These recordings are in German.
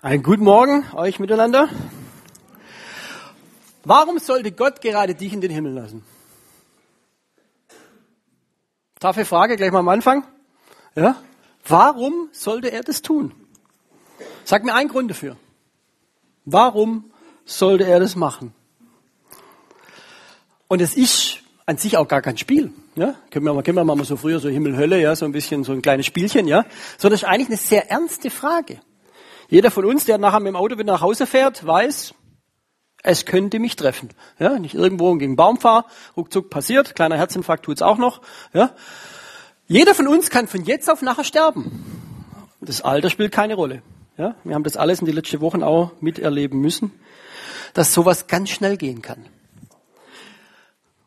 Einen guten Morgen euch miteinander. Warum sollte Gott gerade dich in den Himmel lassen? Taffe Frage gleich mal am Anfang. Ja? Warum sollte er das tun? Sag mir einen Grund dafür. Warum sollte er das machen? Und es ist an sich auch gar kein Spiel. Ja? Können wir mal, können wir mal so früher so Himmel, Hölle, ja, so ein bisschen so ein kleines Spielchen, ja. Sondern es ist eigentlich eine sehr ernste Frage. Jeder von uns, der nachher mit dem Auto wieder nach Hause fährt, weiß, es könnte mich treffen. Ja, nicht irgendwo gegen Baum fahre, ruckzuck passiert, kleiner Herzinfarkt tut's auch noch. Ja. Jeder von uns kann von jetzt auf nachher sterben. Das Alter spielt keine Rolle. Ja, wir haben das alles in den letzten Wochen auch miterleben müssen, dass sowas ganz schnell gehen kann.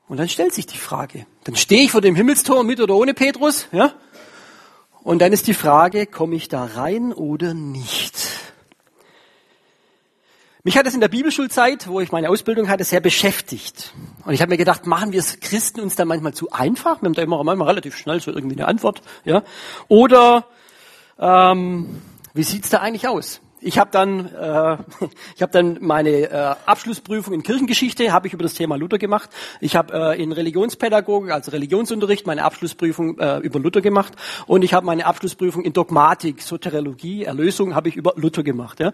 Und dann stellt sich die Frage, dann stehe ich vor dem Himmelstor mit oder ohne Petrus, ja? Und dann ist die Frage, komme ich da rein oder nicht? Mich hat es in der Bibelschulzeit, wo ich meine Ausbildung hatte, sehr beschäftigt. Und ich habe mir gedacht, machen wir es Christen uns da manchmal zu einfach? Wir haben da immer manchmal relativ schnell so irgendwie eine Antwort. Ja? Oder ähm, wie sieht's da eigentlich aus? Ich habe dann, äh, ich habe dann meine äh, Abschlussprüfung in Kirchengeschichte habe ich über das Thema Luther gemacht. Ich habe äh, in Religionspädagogik, also Religionsunterricht, meine Abschlussprüfung äh, über Luther gemacht und ich habe meine Abschlussprüfung in Dogmatik, Soteriologie, Erlösung habe ich über Luther gemacht. Ja,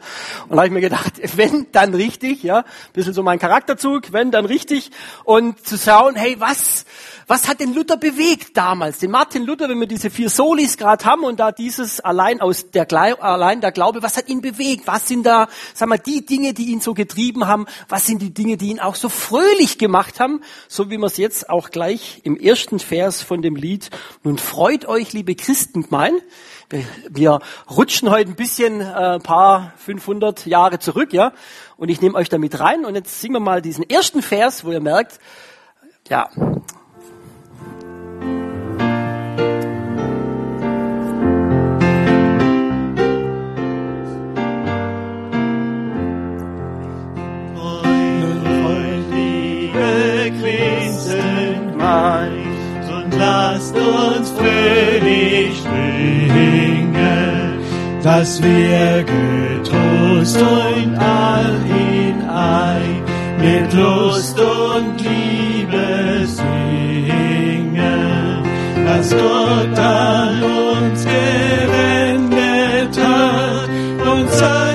und habe ich mir gedacht, wenn dann richtig, ja, bisschen so mein Charakterzug, wenn dann richtig und zu schauen, hey, was was hat den Luther bewegt damals? Den Martin Luther, wenn wir diese vier Solis gerade haben und da dieses allein aus der allein der Glaube, was hat ihn bewegt? Was sind da, sag mal, die Dinge, die ihn so getrieben haben? Was sind die Dinge, die ihn auch so fröhlich gemacht haben? So wie wir es jetzt auch gleich im ersten Vers von dem Lied Nun freut euch, liebe Christen, meinen. Wir, wir rutschen heute ein bisschen äh, paar 500 Jahre zurück, ja. Und ich nehme euch damit rein und jetzt singen wir mal diesen ersten Vers, wo ihr merkt, ja, lasst uns fröhlich singen, dass wir getrost und all in ein mit Lust und Liebe singen, dass Gott an uns gewendet hat und seine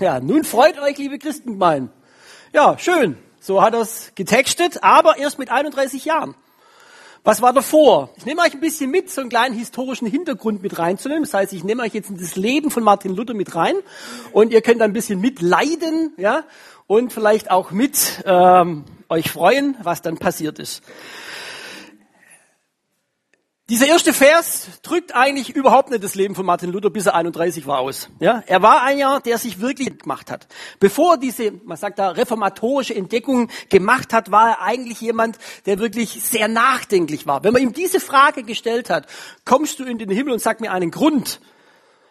Ja, nun freut euch, liebe Christengemeinden. Ja, schön. So hat er es getextet, aber erst mit 31 Jahren. Was war davor? Ich nehme euch ein bisschen mit, so einen kleinen historischen Hintergrund mit reinzunehmen. Das heißt, ich nehme euch jetzt in das Leben von Martin Luther mit rein und ihr könnt ein bisschen mitleiden, ja, und vielleicht auch mit ähm, euch freuen, was dann passiert ist. Dieser erste Vers drückt eigentlich überhaupt nicht das Leben von Martin Luther, bis er 31 war, aus. Ja, er war einer, der sich wirklich gemacht hat. Bevor er diese, man sagt da, reformatorische Entdeckung gemacht hat, war er eigentlich jemand, der wirklich sehr nachdenklich war. Wenn man ihm diese Frage gestellt hat, kommst du in den Himmel und sag mir einen Grund?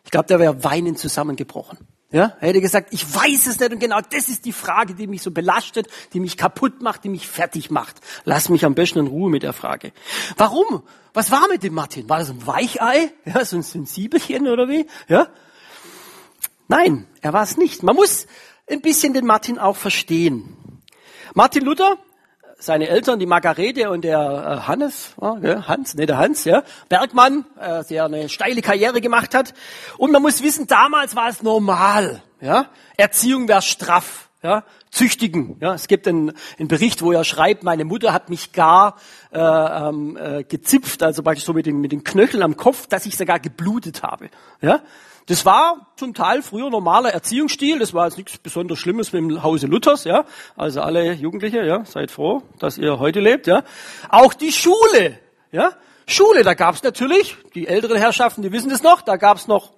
Ich glaube, der wäre weinend zusammengebrochen. Ja, er hätte gesagt, ich weiß es nicht und genau das ist die Frage, die mich so belastet, die mich kaputt macht, die mich fertig macht. Lass mich am besten in Ruhe mit der Frage. Warum? Was war mit dem Martin? War das ein Weichei? Ja, so ein Sensibelchen oder wie? Ja? Nein, er war es nicht. Man muss ein bisschen den Martin auch verstehen. Martin Luther, seine Eltern, die Margarete und der äh, Hannes, ja, Hans, ne, der Hans, ja, Bergmann, äh, der eine steile Karriere gemacht hat. Und man muss wissen, damals war es normal, ja. Erziehung wäre straff, ja. Züchtigen, ja. Es gibt einen, einen Bericht, wo er schreibt, meine Mutter hat mich gar äh, ähm, äh, gezipft, also praktisch so mit den, mit den Knöcheln am Kopf, dass ich sogar geblutet habe, ja. Das war zum Teil früher normaler Erziehungsstil. Das war jetzt nichts besonders Schlimmes mit dem Hause Luthers, ja. Also alle Jugendliche, ja, seid froh, dass ihr heute lebt, ja. Auch die Schule, ja. Schule, da gab's natürlich, die älteren Herrschaften, die wissen das noch, da gab's noch pst,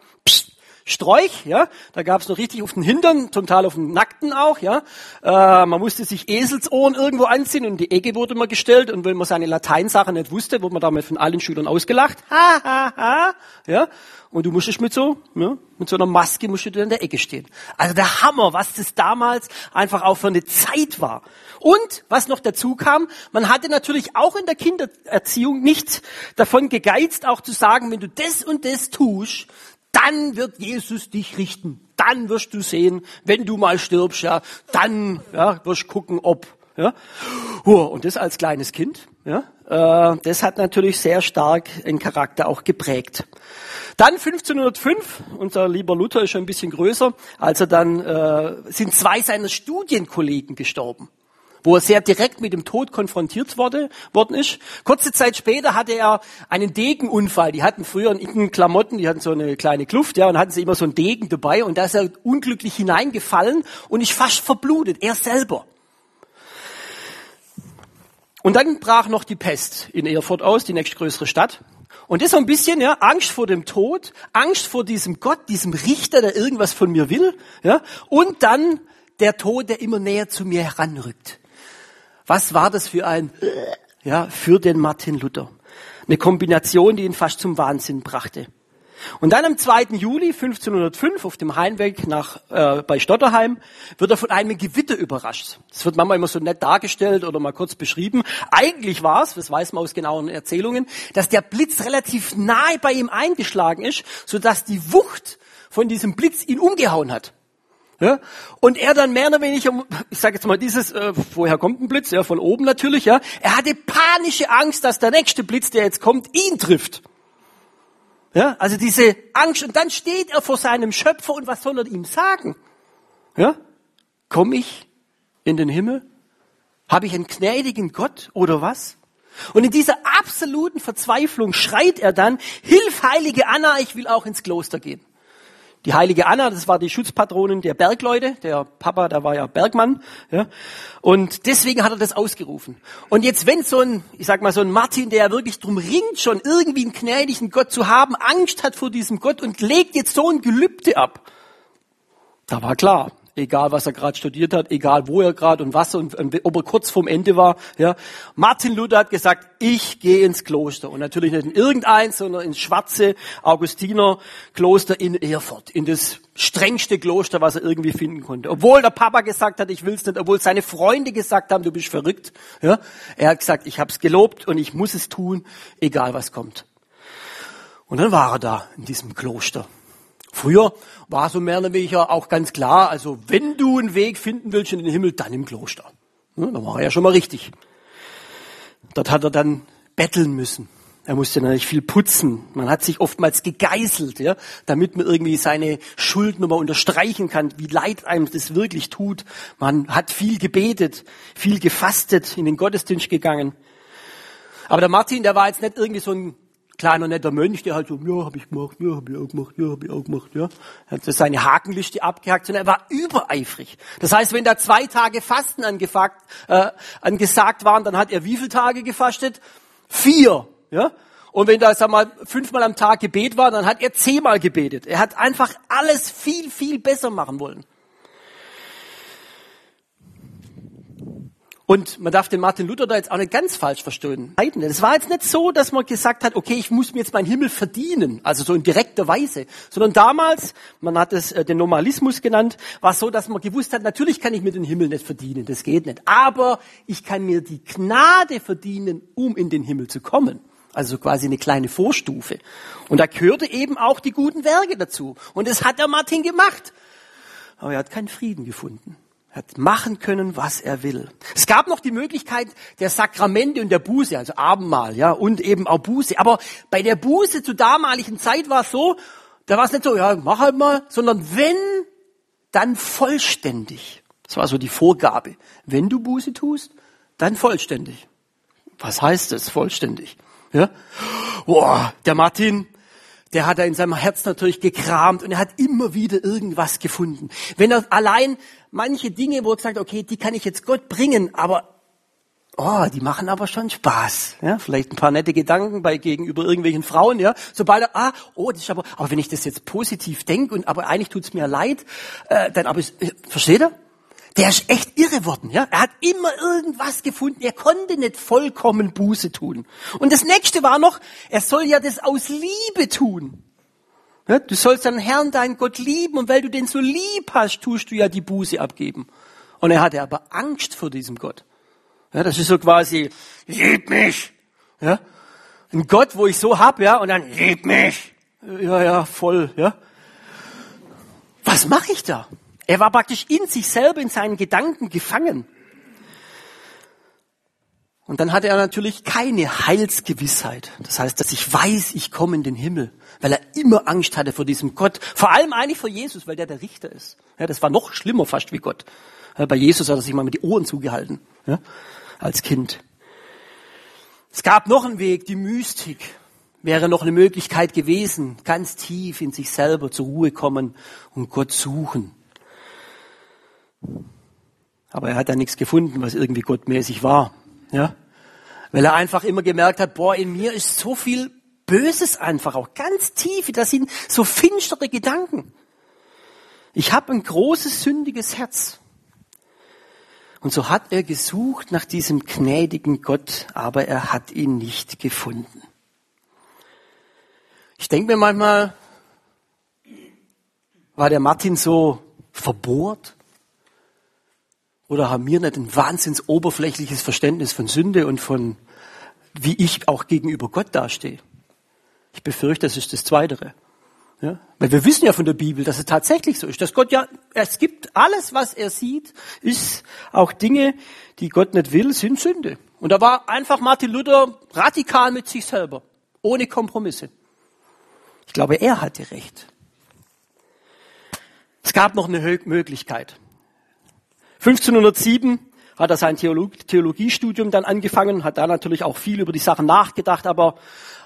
Sträuch, ja, da gab's noch richtig auf den Hintern, zum Teil auf den Nackten auch, ja. Äh, man musste sich Eselsohren irgendwo anziehen und die Ecke wurde immer gestellt und wenn man seine Lateinsache nicht wusste, wurde man damit von allen Schülern ausgelacht. Ha, ha, ha, ja. Und du musstest mit so, ja, mit so einer Maske musst du in der Ecke stehen. Also der Hammer, was das damals einfach auch für eine Zeit war. Und was noch dazu kam, man hatte natürlich auch in der Kindererziehung nicht davon gegeizt, auch zu sagen, wenn du das und das tust, dann wird Jesus dich richten. Dann wirst du sehen, wenn du mal stirbst, ja, dann ja, wirst du gucken, ob. Ja. Und das als kleines Kind, ja, äh, das hat natürlich sehr stark den Charakter auch geprägt. Dann 1505, unser lieber Luther ist schon ein bisschen größer, also dann äh, sind zwei seiner Studienkollegen gestorben wo er sehr direkt mit dem Tod konfrontiert wurde, worden ist. Kurze Zeit später hatte er einen Degenunfall. Die hatten früher in Klamotten, die hatten so eine kleine Kluft, ja, und hatten sie immer so einen Degen dabei und da ist er unglücklich hineingefallen und ist fast verblutet, er selber. Und dann brach noch die Pest in Erfurt aus, die nächstgrößere Stadt. Und das so ein bisschen, ja, Angst vor dem Tod, Angst vor diesem Gott, diesem Richter, der irgendwas von mir will, ja, und dann der Tod, der immer näher zu mir heranrückt. Was war das für ein, ja, für den Martin Luther? Eine Kombination, die ihn fast zum Wahnsinn brachte. Und dann am 2. Juli 1505 auf dem Heimweg nach, äh, bei Stotterheim wird er von einem Gewitter überrascht. Das wird manchmal immer so nett dargestellt oder mal kurz beschrieben. Eigentlich war es, das weiß man aus genauen Erzählungen, dass der Blitz relativ nahe bei ihm eingeschlagen ist, sodass die Wucht von diesem Blitz ihn umgehauen hat. Ja? Und er dann mehr oder weniger, ich sage jetzt mal dieses, äh, woher kommt ein Blitz? Ja, von oben natürlich. Ja, er hatte panische Angst, dass der nächste Blitz, der jetzt kommt, ihn trifft. Ja, also diese Angst. Und dann steht er vor seinem Schöpfer und was soll er ihm sagen? Ja, komme ich in den Himmel? Habe ich einen gnädigen Gott oder was? Und in dieser absoluten Verzweiflung schreit er dann, Hilf, heilige Anna, ich will auch ins Kloster gehen. Die heilige Anna, das war die Schutzpatronin der Bergleute. Der Papa, der war ja Bergmann. Ja. Und deswegen hat er das ausgerufen. Und jetzt, wenn so ein, ich sag mal, so ein Martin, der wirklich drum ringt, schon irgendwie einen gnädigen Gott zu haben, Angst hat vor diesem Gott und legt jetzt so ein Gelübde ab. Da war klar, egal was er gerade studiert hat, egal wo er gerade und was und, und, ob er kurz vorm Ende war. Ja. Martin Luther hat gesagt, ich gehe ins Kloster und natürlich nicht in irgendeins, sondern ins schwarze Augustinerkloster in Erfurt, in das strengste Kloster, was er irgendwie finden konnte. Obwohl der Papa gesagt hat, ich will's nicht, obwohl seine Freunde gesagt haben, du bist verrückt. Ja. Er hat gesagt, ich habe es gelobt und ich muss es tun, egal was kommt. Und dann war er da in diesem Kloster. Früher war so mehr oder weniger auch ganz klar, also wenn du einen Weg finden willst in den Himmel, dann im Kloster. Da war er ja schon mal richtig. Dort hat er dann betteln müssen. Er musste natürlich viel putzen. Man hat sich oftmals gegeißelt, ja, damit man irgendwie seine Schuld nochmal unterstreichen kann, wie leid einem das wirklich tut. Man hat viel gebetet, viel gefastet, in den Gottesdienst gegangen. Aber der Martin, der war jetzt nicht irgendwie so ein kleiner netter Mönch, der halt so, ja, habe ich gemacht, ja, habe ich auch gemacht, ja, habe ich auch gemacht, ja. Er hat seine Hakenliste abgehakt, sondern er war übereifrig. Das heißt, wenn da zwei Tage Fasten angefragt, äh, angesagt waren, dann hat er wie viele Tage gefastet? Vier, ja. Und wenn da, sag mal, fünfmal am Tag Gebet war, dann hat er zehnmal gebetet. Er hat einfach alles viel, viel besser machen wollen. Und man darf den Martin Luther da jetzt auch nicht ganz falsch verstehen. Es war jetzt nicht so, dass man gesagt hat, okay, ich muss mir jetzt meinen Himmel verdienen, also so in direkter Weise, sondern damals, man hat es äh, den Normalismus genannt, war es so, dass man gewusst hat, natürlich kann ich mir den Himmel nicht verdienen, das geht nicht, aber ich kann mir die Gnade verdienen, um in den Himmel zu kommen. Also quasi eine kleine Vorstufe. Und da gehörte eben auch die guten Werke dazu. Und das hat der Martin gemacht. Aber er hat keinen Frieden gefunden hat machen können, was er will. Es gab noch die Möglichkeit der Sakramente und der Buße, also Abendmahl, ja, und eben auch Buße. Aber bei der Buße zur damaligen Zeit war es so, da war es nicht so, ja, mach halt mal, sondern wenn, dann vollständig. Das war so die Vorgabe. Wenn du Buße tust, dann vollständig. Was heißt das, vollständig? Ja? Boah, der Martin, der hat er in seinem Herz natürlich gekramt und er hat immer wieder irgendwas gefunden. Wenn er allein manche Dinge, wo er gesagt okay, die kann ich jetzt Gott bringen, aber oh, die machen aber schon Spaß. Ja, vielleicht ein paar nette Gedanken bei gegenüber irgendwelchen Frauen, ja. Sobald er, ah, oh, das ist aber, aber wenn ich das jetzt positiv denke und aber eigentlich tut's mir leid, äh, dann aber, äh, versteht er? Der ist echt irre worden, ja. Er hat immer irgendwas gefunden. Er konnte nicht vollkommen Buße tun. Und das nächste war noch, er soll ja das aus Liebe tun. Ja, du sollst deinen Herrn, deinen Gott lieben und weil du den so lieb hast, tust du ja die Buße abgeben. Und er hatte aber Angst vor diesem Gott. Ja, das ist so quasi, lieb mich. Ja, ein Gott, wo ich so hab, ja, und dann lieb mich. Ja, ja, voll, ja. Was mache ich da? Er war praktisch in sich selber, in seinen Gedanken gefangen. Und dann hatte er natürlich keine Heilsgewissheit. Das heißt, dass ich weiß, ich komme in den Himmel, weil er immer Angst hatte vor diesem Gott. Vor allem eigentlich vor Jesus, weil der der Richter ist. Ja, das war noch schlimmer fast wie Gott. Bei Jesus hat er sich mal mit die Ohren zugehalten, ja, als Kind. Es gab noch einen Weg, die Mystik wäre noch eine Möglichkeit gewesen, ganz tief in sich selber zur Ruhe kommen und Gott suchen. Aber er hat da nichts gefunden, was irgendwie gottmäßig war. Ja? Weil er einfach immer gemerkt hat, boah, in mir ist so viel Böses einfach auch ganz tief. Das sind so finstere Gedanken. Ich habe ein großes sündiges Herz. Und so hat er gesucht nach diesem gnädigen Gott, aber er hat ihn nicht gefunden. Ich denke mir manchmal, war der Martin so verbohrt? Oder haben wir nicht ein wahnsinns oberflächliches Verständnis von Sünde und von, wie ich auch gegenüber Gott dastehe? Ich befürchte, das ist das Zweitere. Ja? Weil wir wissen ja von der Bibel, dass es tatsächlich so ist, dass Gott ja, es gibt alles, was er sieht, ist auch Dinge, die Gott nicht will, sind Sünde. Und da war einfach Martin Luther radikal mit sich selber, ohne Kompromisse. Ich glaube, er hatte recht. Es gab noch eine Möglichkeit. 1507 hat er sein Theologiestudium dann angefangen, hat da natürlich auch viel über die Sachen nachgedacht, aber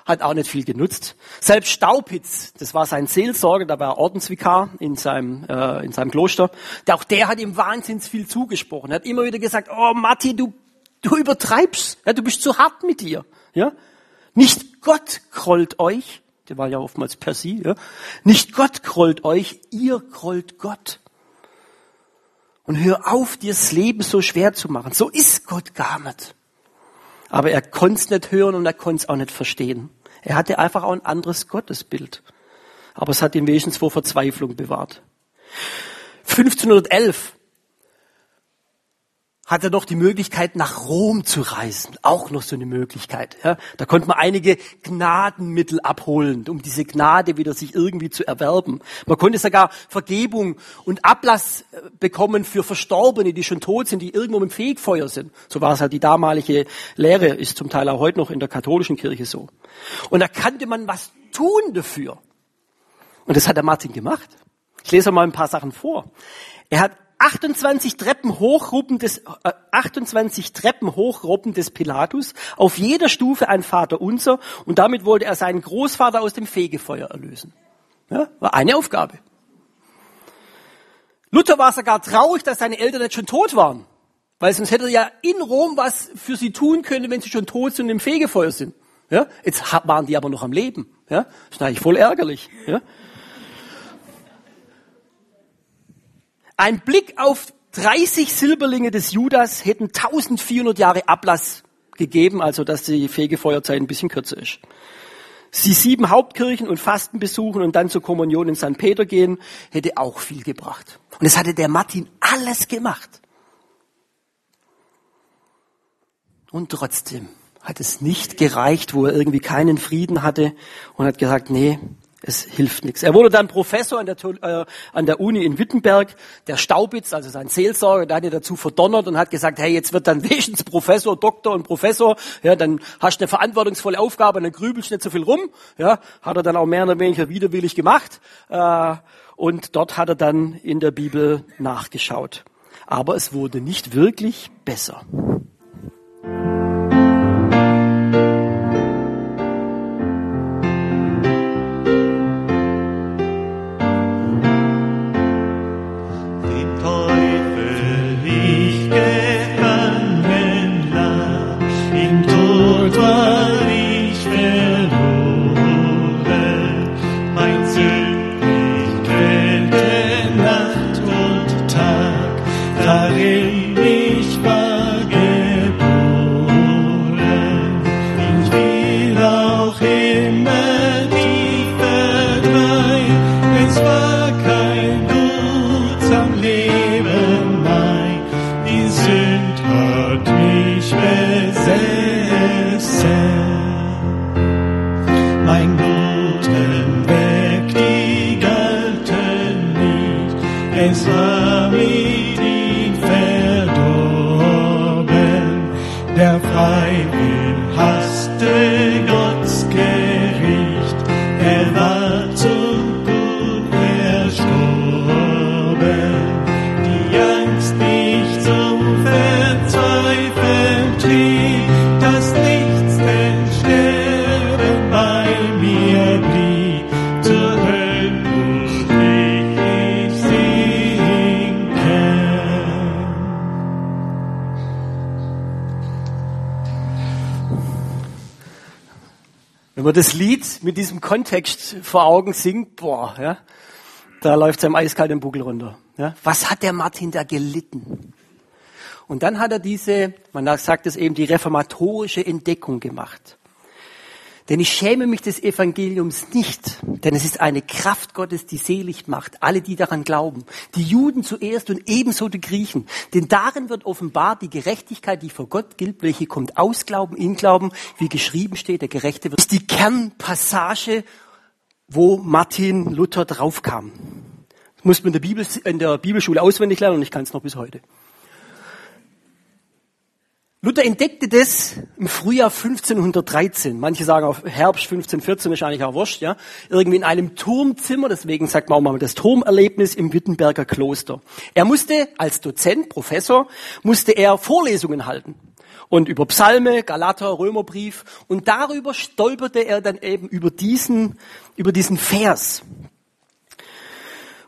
hat auch nicht viel genutzt. Selbst Staupitz, das war sein Seelsorger, da war Ordensvikar in seinem, äh, in seinem Kloster, der, auch der hat ihm wahnsinnig viel zugesprochen. Er hat immer wieder gesagt, oh Matti, du, du übertreibst, ja, du bist zu hart mit dir. Ja? Nicht Gott krollt euch, der war ja oftmals per Sie, ja? nicht Gott krollt euch, ihr krollt Gott. Und hör auf, dir das Leben so schwer zu machen. So ist Gott gar nicht. Aber er konnte es nicht hören und er konnte es auch nicht verstehen. Er hatte einfach auch ein anderes Gottesbild. Aber es hat ihn wenigstens vor Verzweiflung bewahrt. 1511 hat er noch die Möglichkeit, nach Rom zu reisen. Auch noch so eine Möglichkeit. Ja. Da konnte man einige Gnadenmittel abholen, um diese Gnade wieder sich irgendwie zu erwerben. Man konnte sogar Vergebung und Ablass äh, bekommen für Verstorbene, die schon tot sind, die irgendwo im Fegfeuer sind. So war es halt die damalige Lehre, ist zum Teil auch heute noch in der katholischen Kirche so. Und da kannte man was tun dafür. Und das hat der Martin gemacht. Ich lese mal ein paar Sachen vor. Er hat 28 Treppen hochruppen des, äh, 28 Treppen hochruppen des Pilatus, auf jeder Stufe ein Vater unser, und damit wollte er seinen Großvater aus dem Fegefeuer erlösen. Ja, war eine Aufgabe. Luther war sogar traurig, dass seine Eltern nicht schon tot waren. Weil sonst hätte er ja in Rom was für sie tun können, wenn sie schon tot sind und im Fegefeuer sind. Ja? Jetzt waren die aber noch am Leben. Ja? Das ist eigentlich voll ärgerlich. Ja? Ein Blick auf 30 Silberlinge des Judas hätten 1400 Jahre Ablass gegeben, also dass die Fegefeuerzeit ein bisschen kürzer ist. Sie sieben Hauptkirchen und Fasten besuchen und dann zur Kommunion in St. Peter gehen, hätte auch viel gebracht. Und es hatte der Martin alles gemacht. Und trotzdem hat es nicht gereicht, wo er irgendwie keinen Frieden hatte und hat gesagt, nee, es hilft nichts. Er wurde dann Professor an der, äh, an der Uni in Wittenberg. Der Staubitz, also sein Seelsorger, der hat ihn dazu verdonnert und hat gesagt, hey, jetzt wird dann wenigstens Professor, Doktor und Professor. Ja, dann hast du eine verantwortungsvolle Aufgabe dann grübelst nicht so viel rum. Ja, hat er dann auch mehr oder weniger widerwillig gemacht. Äh, und dort hat er dann in der Bibel nachgeschaut. Aber es wurde nicht wirklich besser. Galten weg, die Galten nicht. Es war mir man das Lied mit diesem Kontext vor Augen singt, boah, ja, da läuft es einem eiskalt den Buckel runter. Ja. Was hat der Martin da gelitten? Und dann hat er diese, man sagt es eben, die reformatorische Entdeckung gemacht. Denn ich schäme mich des Evangeliums nicht, denn es ist eine Kraft Gottes, die selig macht, alle, die daran glauben. Die Juden zuerst und ebenso die Griechen. Denn darin wird offenbart die Gerechtigkeit, die vor Gott gilt, welche kommt aus Glauben, in Glauben, wie geschrieben steht, der Gerechte wird. Das ist die Kernpassage, wo Martin Luther draufkam. Das muss man in der, Bibel, in der Bibelschule auswendig lernen und ich kann es noch bis heute. Luther entdeckte das im Frühjahr 1513. Manche sagen auf Herbst 1514, ist eigentlich auch wurscht, ja. Irgendwie in einem Turmzimmer, deswegen sagt man auch mal das Turmerlebnis im Wittenberger Kloster. Er musste als Dozent, Professor, musste er Vorlesungen halten. Und über Psalme, Galater, Römerbrief. Und darüber stolperte er dann eben über diesen, über diesen Vers.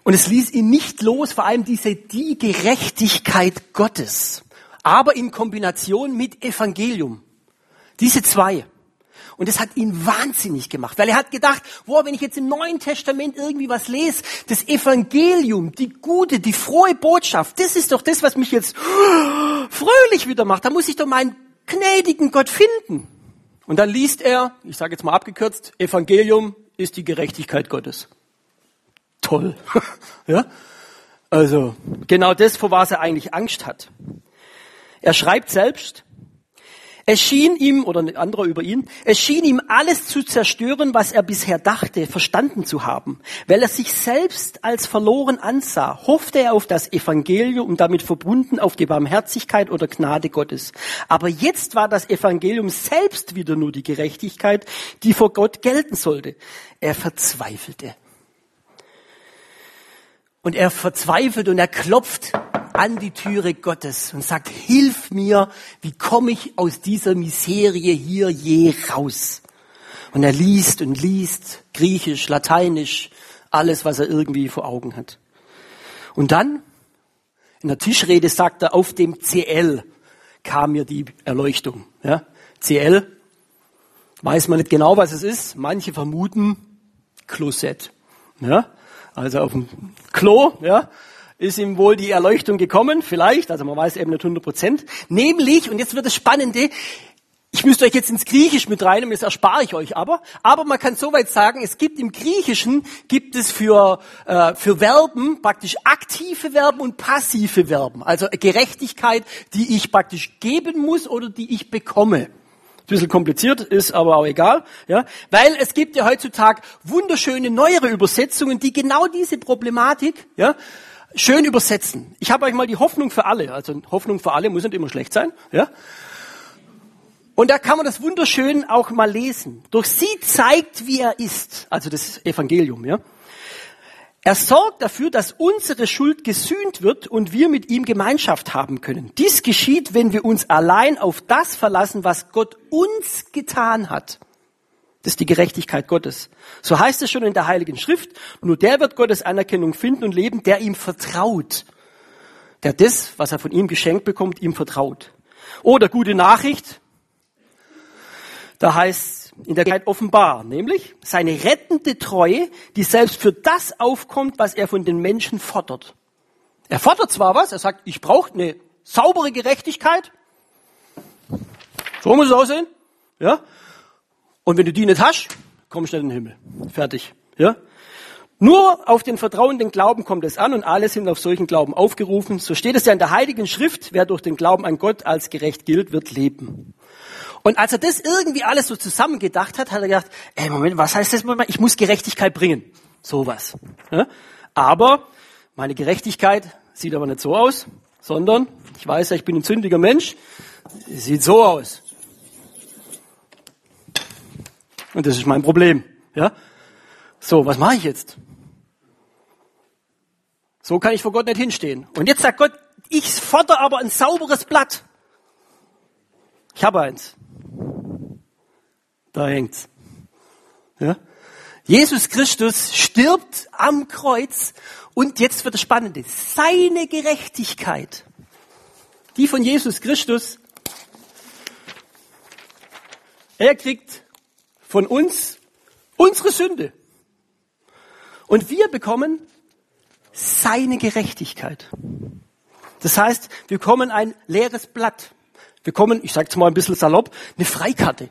Und es ließ ihn nicht los, vor allem diese, die Gerechtigkeit Gottes aber in Kombination mit Evangelium. Diese zwei. Und das hat ihn wahnsinnig gemacht, weil er hat gedacht, boah, wenn ich jetzt im Neuen Testament irgendwie was lese, das Evangelium, die gute, die frohe Botschaft, das ist doch das, was mich jetzt fröhlich wieder macht. Da muss ich doch meinen gnädigen Gott finden. Und dann liest er, ich sage jetzt mal abgekürzt, Evangelium ist die Gerechtigkeit Gottes. Toll. ja? Also, genau das, vor was er eigentlich Angst hat. Er schreibt selbst, es schien ihm, oder ein anderer über ihn, es schien ihm alles zu zerstören, was er bisher dachte, verstanden zu haben. Weil er sich selbst als verloren ansah, hoffte er auf das Evangelium und damit verbunden auf die Barmherzigkeit oder Gnade Gottes. Aber jetzt war das Evangelium selbst wieder nur die Gerechtigkeit, die vor Gott gelten sollte. Er verzweifelte. Und er verzweifelt und er klopft an die Türe Gottes und sagt, hilf mir, wie komme ich aus dieser Miserie hier je raus? Und er liest und liest Griechisch, Lateinisch, alles, was er irgendwie vor Augen hat. Und dann, in der Tischrede sagt er, auf dem CL kam mir die Erleuchtung. Ja? CL, weiß man nicht genau, was es ist. Manche vermuten Klosett. Ja? Also auf dem Klo, ja, ist ihm wohl die Erleuchtung gekommen, vielleicht, also man weiß eben nicht 100 Prozent. Nämlich, und jetzt wird das Spannende, ich müsste euch jetzt ins Griechisch mit reinnehmen, das erspare ich euch aber. Aber man kann soweit sagen, es gibt im Griechischen, gibt es für, äh, für Verben praktisch aktive Verben und passive Verben. Also Gerechtigkeit, die ich praktisch geben muss oder die ich bekomme. Ein bisschen kompliziert, ist aber auch egal, ja, weil es gibt ja heutzutage wunderschöne neuere Übersetzungen, die genau diese Problematik, ja, schön übersetzen. Ich habe euch mal die Hoffnung für alle, also Hoffnung für alle muss nicht immer schlecht sein, ja. Und da kann man das wunderschön auch mal lesen. Durch sie zeigt, wie er ist, also das Evangelium, ja. Er sorgt dafür, dass unsere Schuld gesühnt wird und wir mit ihm Gemeinschaft haben können. Dies geschieht, wenn wir uns allein auf das verlassen, was Gott uns getan hat. Das ist die Gerechtigkeit Gottes. So heißt es schon in der Heiligen Schrift. Nur der wird Gottes Anerkennung finden und leben, der ihm vertraut. Der das, was er von ihm geschenkt bekommt, ihm vertraut. Oder gute Nachricht. Da heißt in der Zeit offenbar, nämlich seine rettende Treue, die selbst für das aufkommt, was er von den Menschen fordert. Er fordert zwar was, er sagt, ich brauche eine saubere Gerechtigkeit. So muss es aussehen. Ja? Und wenn du die nicht hast, du nicht in den Himmel. Fertig. Ja? Nur auf den vertrauenden Glauben kommt es an und alle sind auf solchen Glauben aufgerufen. So steht es ja in der Heiligen Schrift, wer durch den Glauben an Gott als gerecht gilt, wird leben. Und als er das irgendwie alles so zusammengedacht hat, hat er gedacht, ey Moment, was heißt das? Ich muss Gerechtigkeit bringen. Sowas. Ja? Aber Meine Gerechtigkeit sieht aber nicht so aus, sondern ich weiß ja, ich bin ein sündiger Mensch. Sieht so aus. Und das ist mein Problem. Ja? So, was mache ich jetzt? So kann ich vor Gott nicht hinstehen. Und jetzt sagt Gott, ich fordere aber ein sauberes Blatt. Ich habe eins. Da hängt's. Ja? Jesus Christus stirbt am Kreuz und jetzt wird das Spannende. Seine Gerechtigkeit, die von Jesus Christus, er kriegt von uns unsere Sünde. Und wir bekommen seine Gerechtigkeit. Das heißt, wir bekommen ein leeres Blatt. Wir kommen, ich sage es mal ein bisschen salopp, eine Freikarte.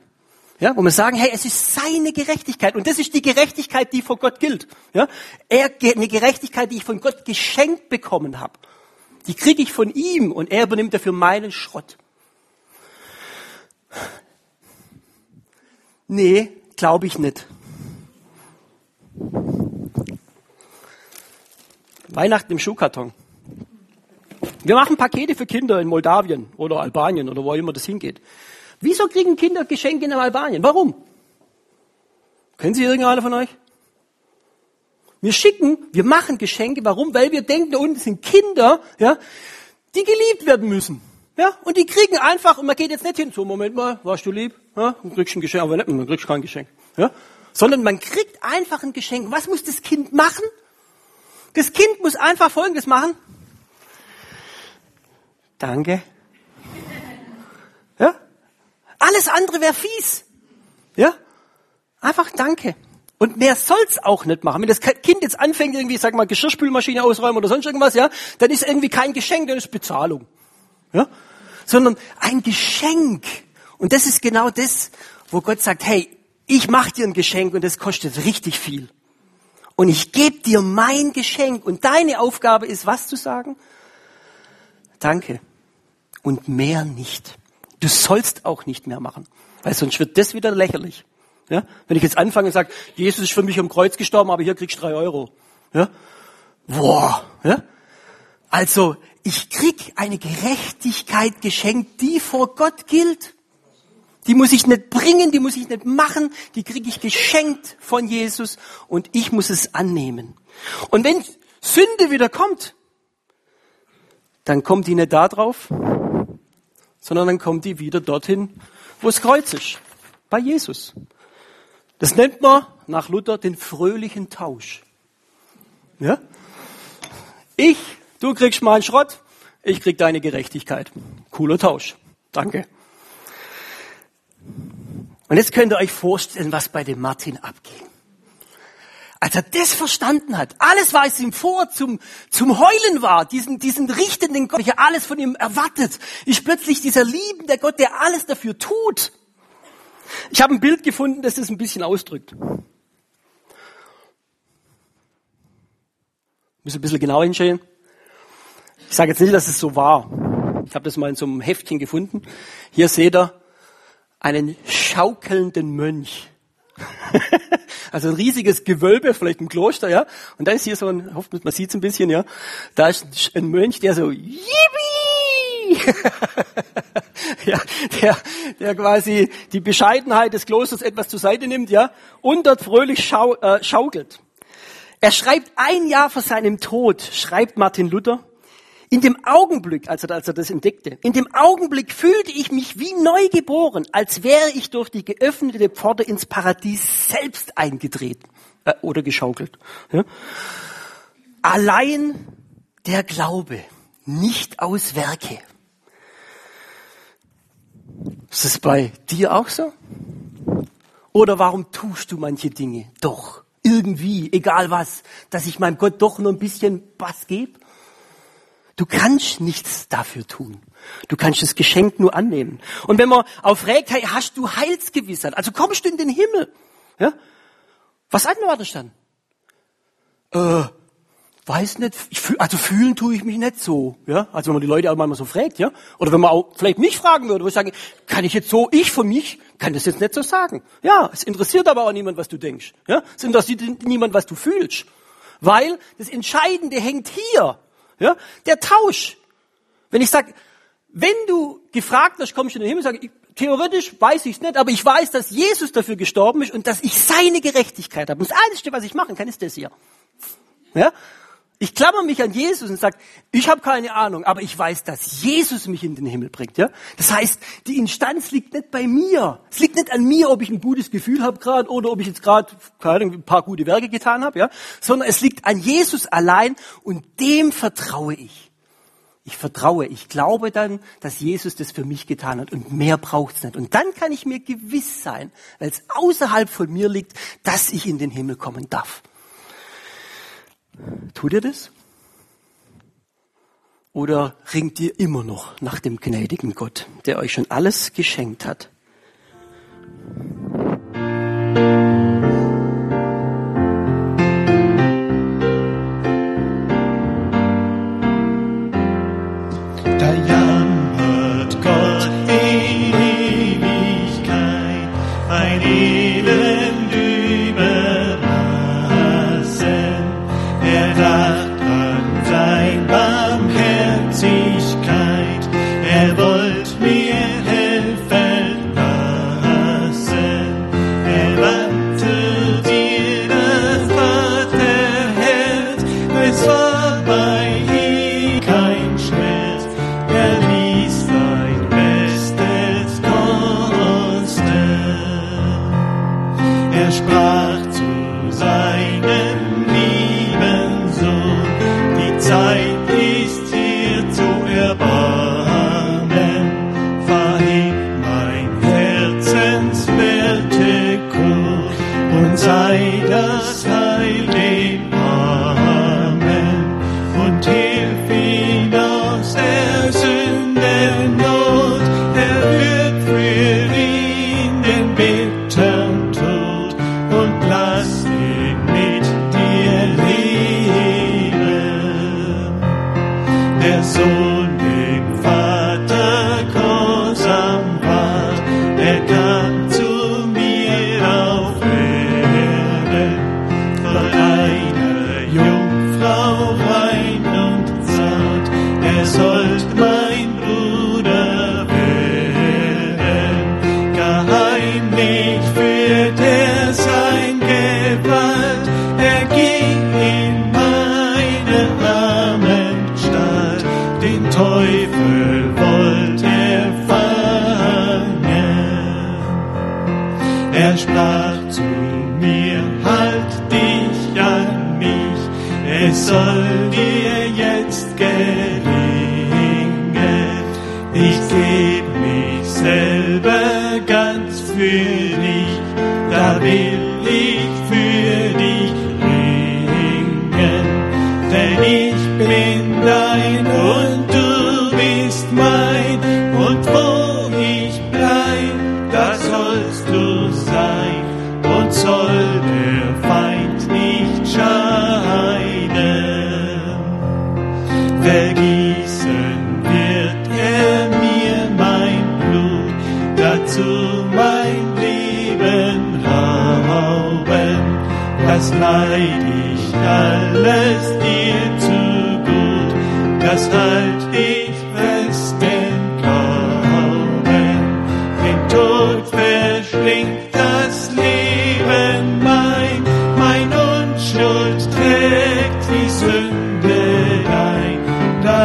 Ja, wo wir sagen, hey, es ist seine Gerechtigkeit und das ist die Gerechtigkeit, die vor Gott gilt. Ja, er eine Gerechtigkeit, die ich von Gott geschenkt bekommen habe. Die kriege ich von ihm und er übernimmt dafür meinen Schrott. Nee, glaube ich nicht. Weihnachten im Schuhkarton. Wir machen Pakete für Kinder in Moldawien oder Albanien oder wo immer das hingeht. Wieso kriegen Kinder Geschenke in Albanien? Warum? Kennen Sie irgendeiner von euch? Wir schicken, wir machen Geschenke. Warum? Weil wir denken, da unten sind Kinder, ja, die geliebt werden müssen. Ja, und die kriegen einfach, und man geht jetzt nicht hin, so, Moment mal, warst du lieb? Ja, du kriegst ein Geschenk, aber nicht, man kriegst kein Geschenk. Ja, sondern man kriegt einfach ein Geschenk. Was muss das Kind machen? Das Kind muss einfach Folgendes machen. Danke. Ja? Alles andere wäre fies. Ja? Einfach Danke. Und mehr soll's auch nicht machen. Wenn das Kind jetzt anfängt, irgendwie, sag mal, Geschirrspülmaschine ausräumen oder sonst irgendwas, ja, dann ist irgendwie kein Geschenk, dann ist Bezahlung. Ja? Sondern ein Geschenk. Und das ist genau das, wo Gott sagt, hey, ich mache dir ein Geschenk und das kostet richtig viel. Und ich gebe dir mein Geschenk. Und deine Aufgabe ist, was zu sagen? Danke. Und mehr nicht. Du sollst auch nicht mehr machen. Weil sonst wird das wieder lächerlich. Ja? Wenn ich jetzt anfange und sage, Jesus ist für mich am Kreuz gestorben, aber hier kriegst du drei Euro. Ja? Boah. Ja? Also, ich krieg eine Gerechtigkeit geschenkt, die vor Gott gilt. Die muss ich nicht bringen, die muss ich nicht machen, die kriege ich geschenkt von Jesus und ich muss es annehmen. Und wenn Sünde wieder kommt, dann kommt die nicht da drauf, sondern dann kommt die wieder dorthin, wo es Kreuz ist, bei Jesus. Das nennt man nach Luther den fröhlichen Tausch. Ja? Ich, du kriegst meinen Schrott, ich krieg deine Gerechtigkeit. Cooler Tausch. Danke. Und jetzt könnt ihr euch vorstellen, was bei dem Martin abging. Als er das verstanden hat, alles, was ihm vor zum, zum Heulen war, diesen, diesen richtenden Gott, der alles von ihm erwartet, ist plötzlich dieser liebende Gott, der alles dafür tut. Ich habe ein Bild gefunden, das das ein bisschen ausdrückt. Muss ein bisschen genauer hinschauen. Ich sage jetzt nicht, dass es so war. Ich habe das mal in so einem Heftchen gefunden. Hier seht ihr einen schaukelnden Mönch. also ein riesiges Gewölbe, vielleicht ein Kloster, ja. Und da ist hier so ein, hofft man sieht es ein bisschen, ja. Da ist ein Mönch, der so, Yippie! ja, der, der quasi die Bescheidenheit des Klosters etwas zur Seite nimmt, ja, und dort fröhlich schau, äh, schaukelt. Er schreibt ein Jahr vor seinem Tod, schreibt Martin Luther, in dem Augenblick, als er, als er das entdeckte, in dem Augenblick fühlte ich mich wie neu geboren, als wäre ich durch die geöffnete Pforte ins Paradies selbst eingetreten äh, oder geschaukelt. Ja? Allein der Glaube, nicht aus Werke. Ist das bei dir auch so? Oder warum tust du manche Dinge doch irgendwie, egal was, dass ich meinem Gott doch nur ein bisschen was gebe? Du kannst nichts dafür tun. Du kannst das Geschenk nur annehmen. Und wenn man aufregt, hey, hast du Heilsgewissheit, also kommst du in den Himmel, ja? Was antwortest du dann? Äh, weiß nicht, ich fühl, also fühlen tue ich mich nicht so, ja? Also wenn man die Leute auch mal so fragt, ja? Oder wenn man auch vielleicht mich fragen würde, wo ich sage, kann ich jetzt so, ich von mich, kann das jetzt nicht so sagen. Ja, es interessiert aber auch niemand, was du denkst, ja? Es interessiert niemand, was du fühlst. Weil das Entscheidende hängt hier. Ja? Der Tausch. Wenn ich sage, wenn du gefragt wirst, kommst du in den Himmel, sage ich, theoretisch weiß ich es nicht, aber ich weiß, dass Jesus dafür gestorben ist und dass ich seine Gerechtigkeit habe. Und das Einzige, was ich machen kann, ist das hier. Ja? Ich klammer mich an Jesus und sage, ich habe keine Ahnung, aber ich weiß, dass Jesus mich in den Himmel bringt. Ja? Das heißt, die Instanz liegt nicht bei mir. Es liegt nicht an mir, ob ich ein gutes Gefühl habe gerade oder ob ich jetzt gerade ein paar gute Werke getan habe, ja? sondern es liegt an Jesus allein und dem vertraue ich. Ich vertraue, ich glaube dann, dass Jesus das für mich getan hat und mehr braucht's nicht. Und dann kann ich mir gewiss sein, weil es außerhalb von mir liegt, dass ich in den Himmel kommen darf. Tut ihr das? Oder ringt ihr immer noch nach dem gnädigen Gott, der euch schon alles geschenkt hat? Teufel wollt er fangen. Er sprach zu mir, halt dich an mich, es soll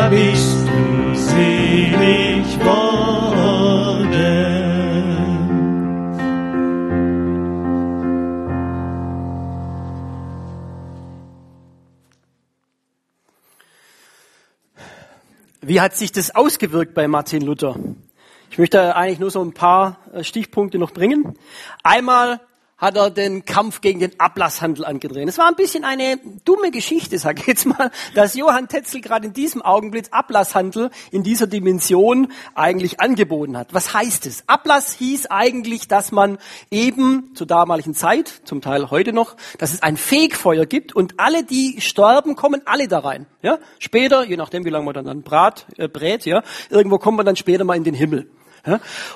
bist du selig. Wie hat sich das ausgewirkt bei Martin Luther? Ich möchte eigentlich nur so ein paar äh, Stichpunkte noch bringen. Einmal hat er den Kampf gegen den Ablasshandel angedreht. Es war ein bisschen eine dumme Geschichte, sage ich jetzt mal, dass Johann Tetzel gerade in diesem Augenblick Ablasshandel in dieser Dimension eigentlich angeboten hat. Was heißt es? Ablass hieß eigentlich, dass man eben zur damaligen Zeit, zum Teil heute noch, dass es ein Fegfeuer gibt und alle, die sterben, kommen alle da rein. Ja? Später, je nachdem, wie lange man dann, dann äh, brät, ja, irgendwo kommt man dann später mal in den Himmel.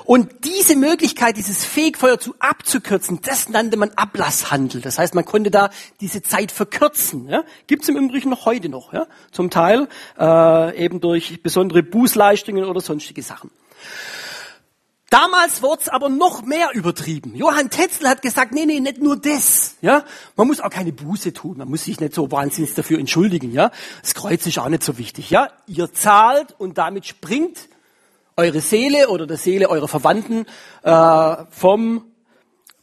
Und diese Möglichkeit, dieses Fegfeuer zu abzukürzen, das nannte man Ablasshandel. Das heißt, man konnte da diese Zeit verkürzen. Ja? Gibt es im Übrigen noch heute noch, ja? zum Teil äh, eben durch besondere Bußleistungen oder sonstige Sachen. Damals wurde es aber noch mehr übertrieben. Johann Tetzel hat gesagt, nee, nee, nicht nur das. Ja, man muss auch keine Buße tun, man muss sich nicht so wahnsinnig dafür entschuldigen. Ja, das Kreuz ist auch nicht so wichtig. Ja, ihr zahlt und damit springt eure Seele oder der Seele eurer Verwandten äh, vom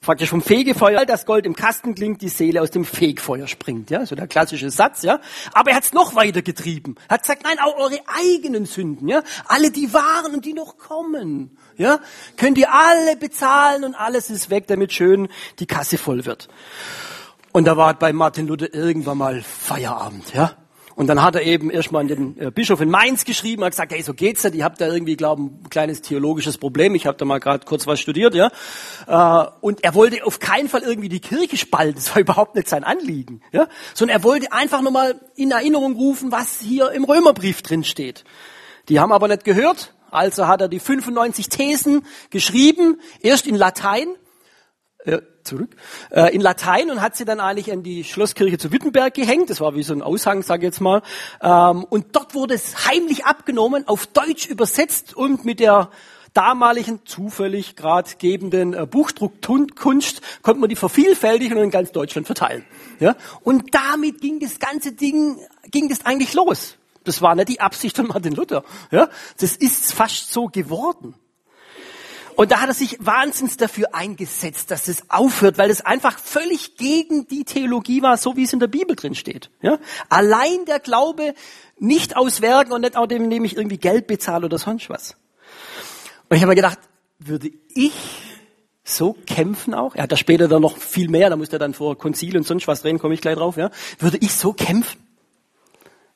praktisch vom Fegefeuer, das Gold im Kasten klingt, die Seele aus dem Fegfeuer springt, ja, so der klassische Satz, ja. Aber er hat es noch weiter getrieben. Er hat gesagt, nein, auch eure eigenen Sünden, ja, alle die waren und die noch kommen, ja, könnt ihr alle bezahlen und alles ist weg, damit schön die Kasse voll wird. Und da war bei Martin Luther irgendwann mal Feierabend, ja. Und dann hat er eben erstmal den äh, Bischof in Mainz geschrieben, hat gesagt, hey, so geht's nicht, ich habe da irgendwie, glaube ein kleines theologisches Problem, ich habe da mal gerade kurz was studiert, ja. Äh, und er wollte auf keinen Fall irgendwie die Kirche spalten, das war überhaupt nicht sein Anliegen, ja. Sondern er wollte einfach nur mal in Erinnerung rufen, was hier im Römerbrief drin steht. Die haben aber nicht gehört, also hat er die 95 Thesen geschrieben, erst in Latein, äh, zurück, äh, in Latein und hat sie dann eigentlich an die Schlosskirche zu Wittenberg gehängt. Das war wie so ein Aushang, sage ich jetzt mal. Ähm, und dort wurde es heimlich abgenommen, auf Deutsch übersetzt und mit der damaligen zufällig gerade gebenden äh, Buchdruckkunst konnte man die vervielfältigen und in ganz Deutschland verteilen. Ja? Und damit ging das ganze Ding, ging das eigentlich los. Das war nicht die Absicht von Martin Luther. Ja? Das ist fast so geworden. Und da hat er sich wahnsinns dafür eingesetzt, dass es aufhört, weil es einfach völlig gegen die Theologie war, so wie es in der Bibel drin steht. Ja? Allein der Glaube nicht aus Werken und nicht auch dem, indem ich irgendwie Geld bezahle oder sonst was. Und ich habe mir gedacht, würde ich so kämpfen auch? Er hat da später dann noch viel mehr, da musste er dann vor Konzil und sonst was reden, komme ich gleich drauf, ja? Würde ich so kämpfen?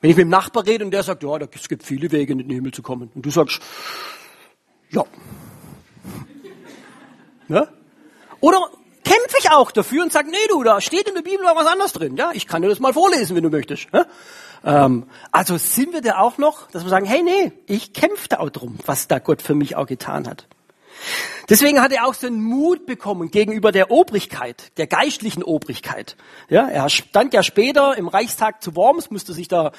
Wenn ich mit dem Nachbar rede und der sagt, ja, es gibt viele Wege, in den Himmel zu kommen. Und du sagst, ja, ja? Oder kämpfe ich auch dafür und sage, nee, du, da steht in der Bibel was anderes drin. Ja, ich kann dir das mal vorlesen, wenn du möchtest. Ja? Ähm, also sind wir da auch noch, dass wir sagen, hey, nee, ich kämpfe da auch drum, was da Gott für mich auch getan hat. Deswegen hat er auch so einen Mut bekommen gegenüber der Obrigkeit, der geistlichen Obrigkeit. Ja, er stand ja später im Reichstag zu Worms, musste sich da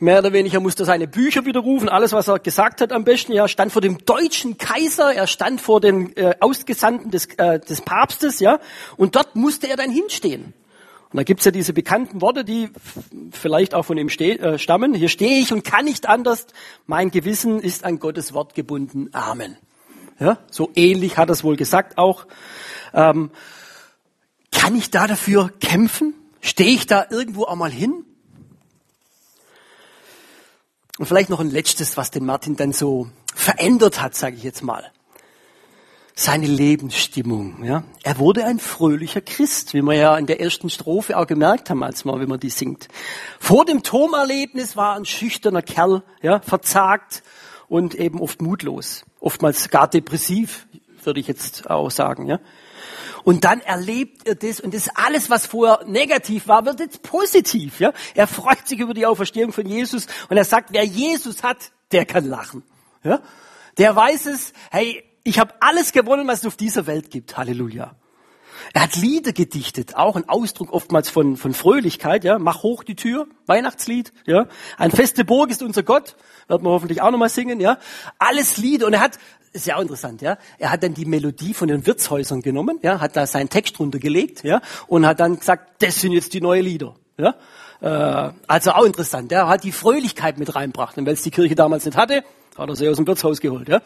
mehr oder weniger musste seine Bücher widerrufen, alles was er gesagt hat am besten. Ja, stand vor dem deutschen Kaiser, er stand vor den äh, Ausgesandten des, äh, des Papstes, ja, und dort musste er dann hinstehen. Und da gibt's ja diese bekannten Worte, die vielleicht auch von ihm äh, stammen. Hier stehe ich und kann nicht anders. Mein Gewissen ist an Gottes Wort gebunden. Amen. Ja, so ähnlich hat er es wohl gesagt auch. Ähm, kann ich da dafür kämpfen? Stehe ich da irgendwo einmal hin? Und vielleicht noch ein letztes, was den Martin dann so verändert hat, sage ich jetzt mal. Seine Lebensstimmung. Ja? Er wurde ein fröhlicher Christ, wie wir ja in der ersten Strophe auch gemerkt haben, als mal, wenn man die singt. Vor dem Turmerlebnis war ein schüchterner Kerl, ja, verzagt und eben oft mutlos oftmals gar depressiv, würde ich jetzt auch sagen, ja. Und dann erlebt er das und das alles, was vorher negativ war, wird jetzt positiv, ja. Er freut sich über die Auferstehung von Jesus und er sagt, wer Jesus hat, der kann lachen, ja. Der weiß es, hey, ich habe alles gewonnen, was es auf dieser Welt gibt. Halleluja. Er hat Lieder gedichtet, auch ein Ausdruck oftmals von, von Fröhlichkeit, ja. Mach hoch die Tür, Weihnachtslied, ja. Ein feste Burg ist unser Gott, wird man hoffentlich auch nochmal singen, ja. Alles Lieder. Und er hat, ist ja auch interessant, ja. Er hat dann die Melodie von den Wirtshäusern genommen, ja, hat da seinen Text drunter gelegt, ja, und hat dann gesagt, das sind jetzt die neuen Lieder, ja. Äh, also auch interessant, ja. Er hat die Fröhlichkeit mit reinbracht. Und weil es die Kirche damals nicht hatte, hat er sie aus dem Wirtshaus geholt, ja.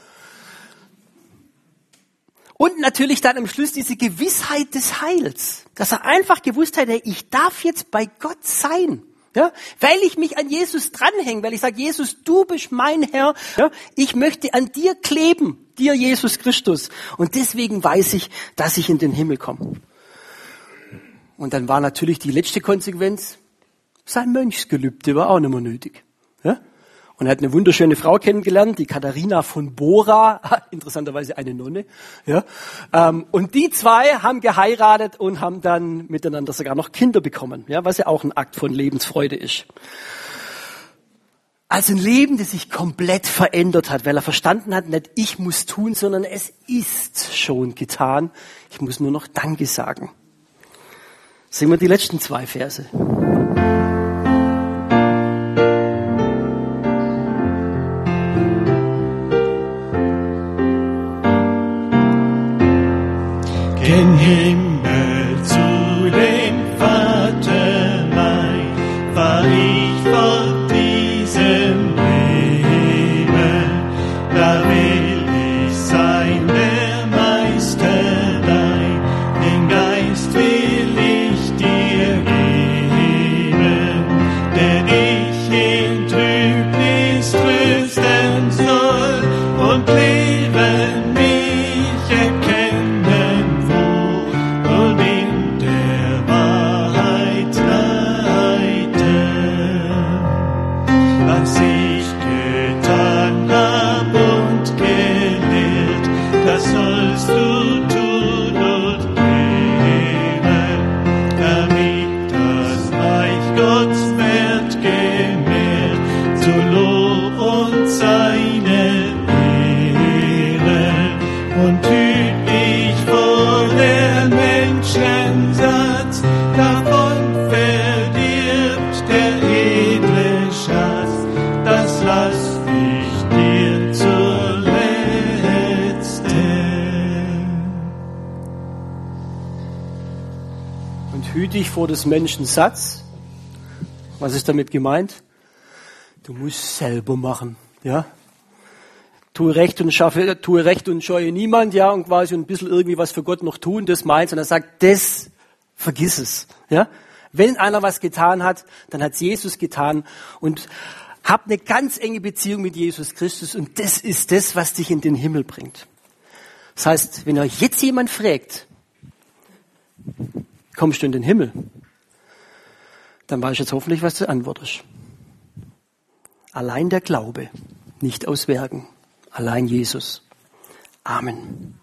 Und natürlich dann am Schluss diese Gewissheit des Heils, dass er einfach gewusst hat, ich darf jetzt bei Gott sein. Ja, weil ich mich an Jesus dranhänge, weil ich sage, Jesus, du bist mein Herr. Ja, ich möchte an dir kleben, dir Jesus Christus. Und deswegen weiß ich, dass ich in den Himmel komme. Und dann war natürlich die letzte Konsequenz, sein Mönchsgelübde war auch nicht mehr nötig. Ja? Und er hat eine wunderschöne Frau kennengelernt, die Katharina von Bora, interessanterweise eine Nonne. Ja. Ähm, und die zwei haben geheiratet und haben dann miteinander sogar noch Kinder bekommen, ja, was ja auch ein Akt von Lebensfreude ist. als ein Leben, das sich komplett verändert hat, weil er verstanden hat, nicht ich muss tun, sondern es ist schon getan. Ich muss nur noch Danke sagen. Singen wir die letzten zwei Verse. Des Menschen Satz. Was ist damit gemeint? Du musst selber machen, ja? Tue Recht und schaffe, tue Recht und scheue niemand, ja, und quasi ein bisschen irgendwie was für Gott noch tun, das meint, und er sagt, das, vergiss es, ja? Wenn einer was getan hat, dann hat's Jesus getan und hab eine ganz enge Beziehung mit Jesus Christus und das ist das, was dich in den Himmel bringt. Das heißt, wenn euch jetzt jemand fragt, kommst du in den Himmel? Dann weiß ich jetzt hoffentlich, was du antwortest. Allein der Glaube, nicht aus Werken. Allein Jesus. Amen.